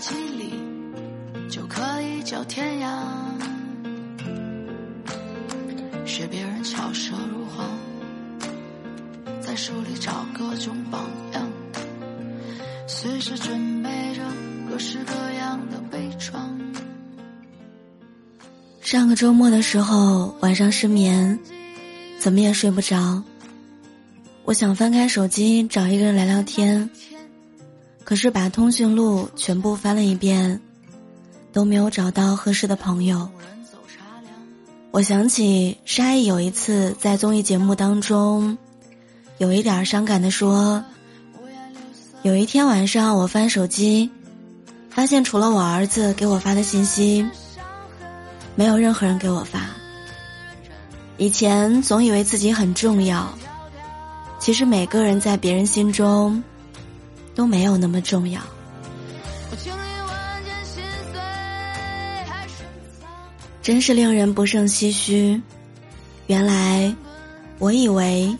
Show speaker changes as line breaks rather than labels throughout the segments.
几里就可以叫天涯。学别人巧舌如簧，在书里找各种榜样，随时准备着各式各样的伪装。
上个周末的时候，晚上失眠，怎么也睡不着。我想翻开手机找一个人聊聊天，可是把通讯录全部翻了一遍，都没有找到合适的朋友。我想起沙溢有一次在综艺节目当中，有一点伤感的说：“有一天晚上我翻手机，发现除了我儿子给我发的信息。”没有任何人给我发。以前总以为自己很重要，其实每个人在别人心中都没有那么重要。真是令人不胜唏嘘。原来，我以为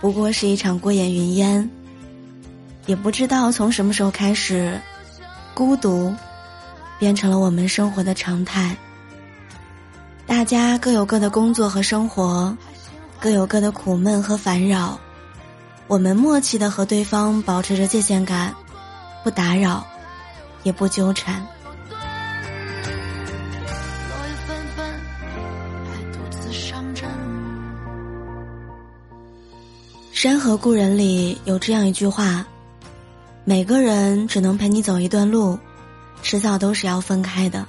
不过是一场过眼云烟，也不知道从什么时候开始，孤独变成了我们生活的常态。大家各有各的工作和生活，各有各的苦闷和烦扰。我们默契的和对方保持着界限感，不打扰，也不纠缠。山河故人里有这样一句话：每个人只能陪你走一段路，迟早都是要分开的。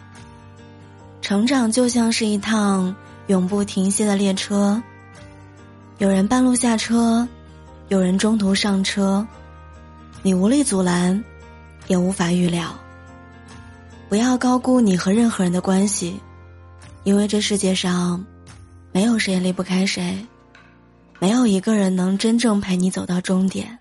成长就像是一趟永不停歇的列车，有人半路下车，有人中途上车，你无力阻拦，也无法预料。不要高估你和任何人的关系，因为这世界上没有谁离不开谁，没有一个人能真正陪你走到终点。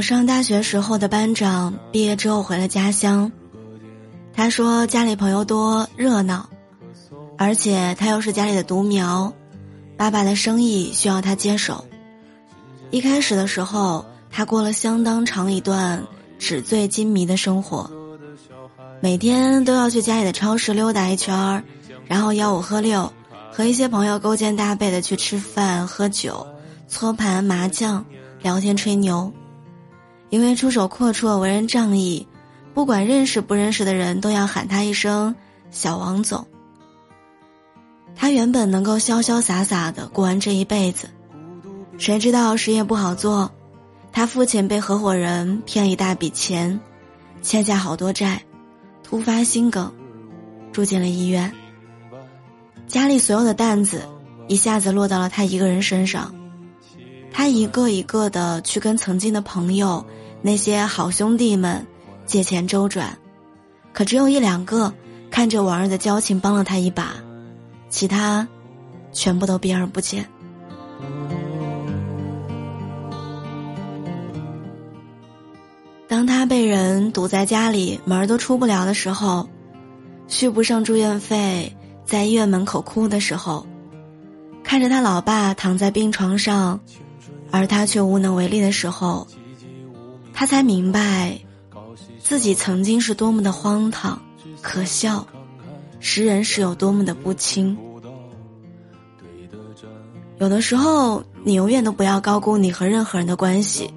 上大学时候的班长毕业之后回了家乡，他说家里朋友多热闹，而且他又是家里的独苗，爸爸的生意需要他接手。一开始的时候，他过了相当长一段纸醉金迷的生活。每天都要去家里的超市溜达一圈儿，然后吆五喝六，和一些朋友勾肩搭背的去吃饭、喝酒、搓盘、麻将、聊天、吹牛。因为出手阔绰、为人仗义，不管认识不认识的人都要喊他一声“小王总”。他原本能够潇潇洒洒的过完这一辈子，谁知道事业不好做，他父亲被合伙人骗一大笔钱，欠下好多债。突发心梗，住进了医院。家里所有的担子一下子落到了他一个人身上，他一个一个的去跟曾经的朋友、那些好兄弟们借钱周转，可只有一两个看着往日的交情帮了他一把，其他全部都避而不见。当他被人堵在家里，门儿都出不了的时候，续不上住院费，在医院门口哭的时候，看着他老爸躺在病床上，而他却无能为力的时候，他才明白，自己曾经是多么的荒唐、可笑，识人是有多么的不清。有的时候，你永远都不要高估你和任何人的关系，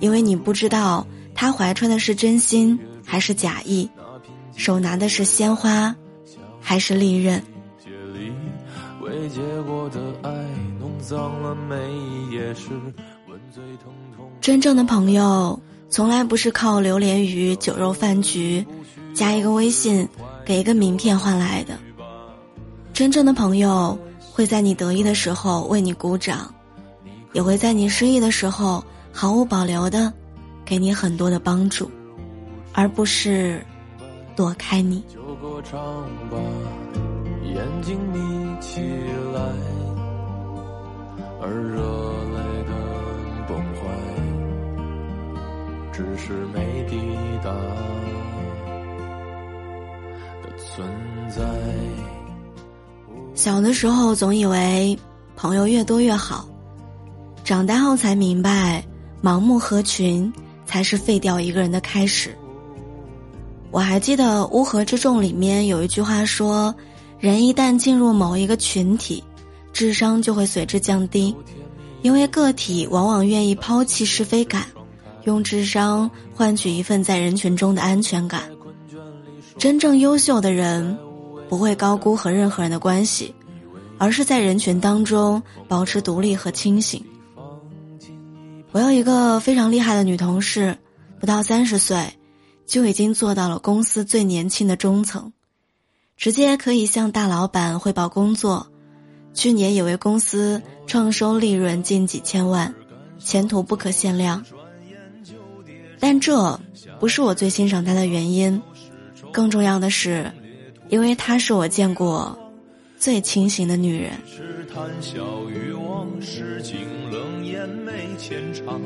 因为你不知道。他怀揣的是真心还是假意？手拿的是鲜花还是利刃？真正的朋友从来不是靠流连于酒肉饭局、加一个微信、给一个名片换来的。真正的朋友会在你得意的时候为你鼓掌，也会在你失意的时候毫无保留的。给你很多的帮助，而不是躲开你。
就歌唱吧，眼睛眯起来，而热泪的崩坏，只是没抵达的存在。
小的时候总以为朋友越多越好，长大后才明白，盲目合群才是废掉一个人的开始。我还记得《乌合之众》里面有一句话说：“人一旦进入某一个群体，智商就会随之降低，因为个体往往愿意抛弃是非感，用智商换取一份在人群中的安全感。真正优秀的人。”不会高估和任何人的关系，而是在人群当中保持独立和清醒。我有一个非常厉害的女同事，不到三十岁，就已经做到了公司最年轻的中层，直接可以向大老板汇报工作。去年也为公司创收利润近几千万，前途不可限量。但这不是我最欣赏她的原因，更重要的是。因为她是我见过最清醒的女人。
是谈笑于往事，清冷眼眉浅唱，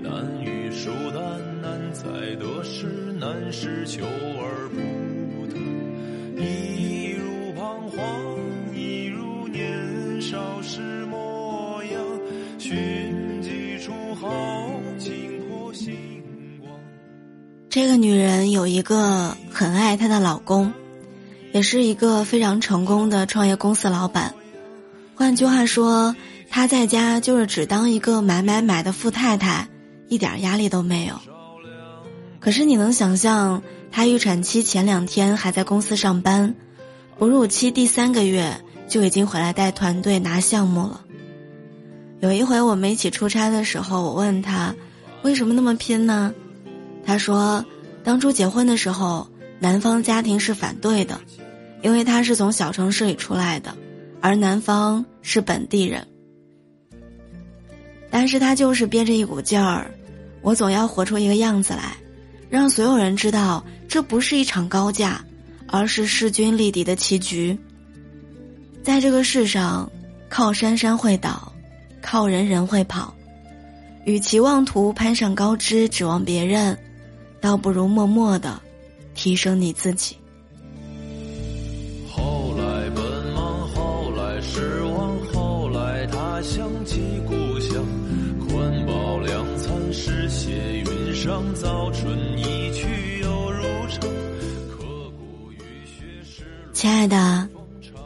难遇疏淡，难猜得失，难是求而不得。一
这个女人有一个很爱她的老公。也是一个非常成功的创业公司老板，换句话说，他在家就是只当一个买买买的富太太，一点压力都没有。可是你能想象，她预产期前两天还在公司上班，哺乳期第三个月就已经回来带团队拿项目了。有一回我们一起出差的时候，我问他，为什么那么拼呢？他说，当初结婚的时候，男方家庭是反对的。因为他是从小城市里出来的，而男方是本地人，但是他就是憋着一股劲儿，我总要活出一个样子来，让所有人知道这不是一场高价，而是势均力敌的棋局。在这个世上，靠山山会倒，靠人人会跑，与其妄图攀上高枝指望别人，倒不如默默的提升你自己。
想起故乡，宽饱两餐，诗写云上，早春一去又如常。刻骨雨雪湿。
亲爱的，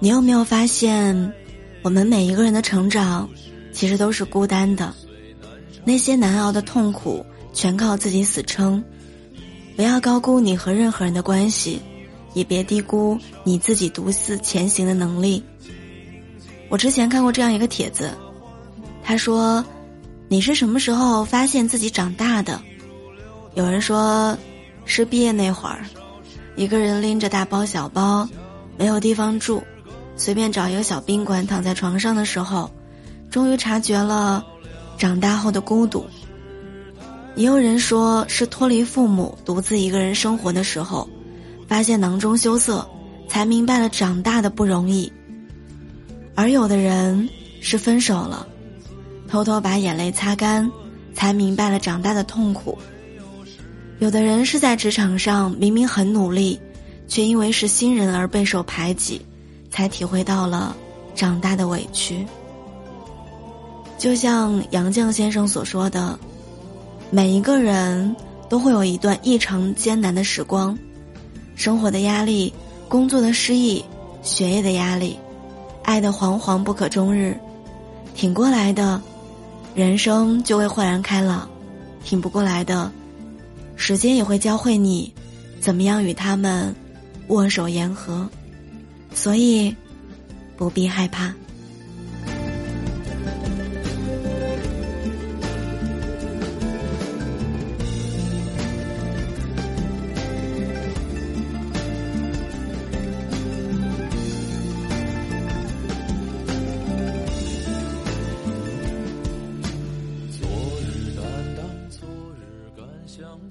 你有没有发现，我们每一个人的成长，其实都是孤单的。那些难熬的痛苦，全靠自己死撑。不要高估你和任何人的关系，也别低估你自己独自前行的能力。我之前看过这样一个帖子。他说：“你是什么时候发现自己长大的？”有人说：“是毕业那会儿，一个人拎着大包小包，没有地方住，随便找一个小宾馆躺在床上的时候，终于察觉了长大后的孤独。”也有人说是脱离父母，独自一个人生活的时候，发现囊中羞涩，才明白了长大的不容易。而有的人是分手了。偷偷把眼泪擦干，才明白了长大的痛苦。有的人是在职场上明明很努力，却因为是新人而备受排挤，才体会到了长大的委屈。就像杨绛先生所说的，每一个人都会有一段异常艰难的时光，生活的压力、工作的失意、学业的压力、爱的惶惶不可终日，挺过来的。人生就会豁然开朗，挺不过来的，时间也会教会你，怎么样与他们握手言和，所以不必害怕。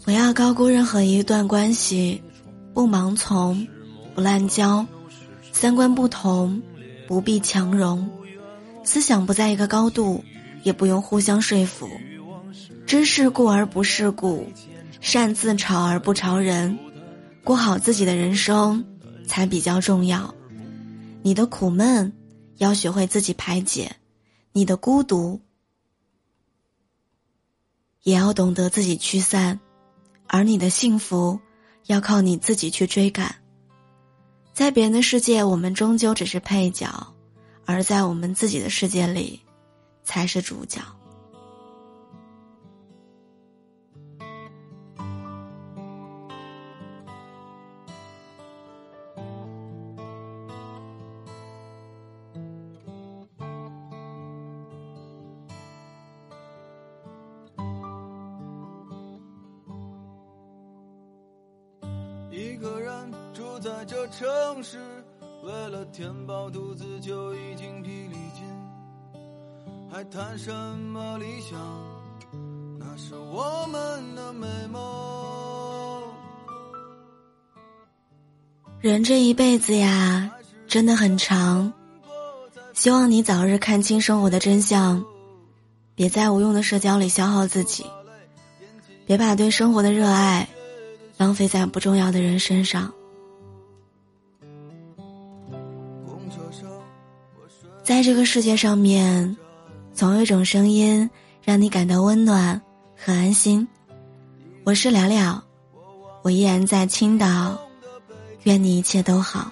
不要高估任何一段关系，不盲从，不滥交，三观不同，不必强融，思想不在一个高度，也不用互相说服，知世故而不世故，善自嘲而不嘲人，过好自己的人生才比较重要。你的苦闷要学会自己排解，你的孤独也要懂得自己驱散，而你的幸福。要靠你自己去追赶，在别人的世界，我们终究只是配角；而在我们自己的世界里，才是主角。
一个人住在这城市，为了填饱肚子就已经疲力尽，还谈什么理想？那是我们的美梦。
人这一辈子呀，真的很长，希望你早日看清生活的真相，别在无用的社交里消耗自己，别把对生活的热爱。浪费在不重要的人身上。在这个世界上面，总有一种声音让你感到温暖和安心。我是了了，我依然在青岛，愿你一切都好。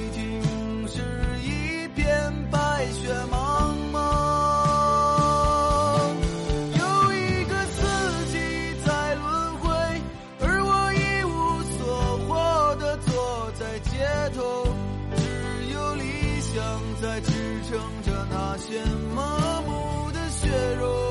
正在支撑着那些麻木的血肉。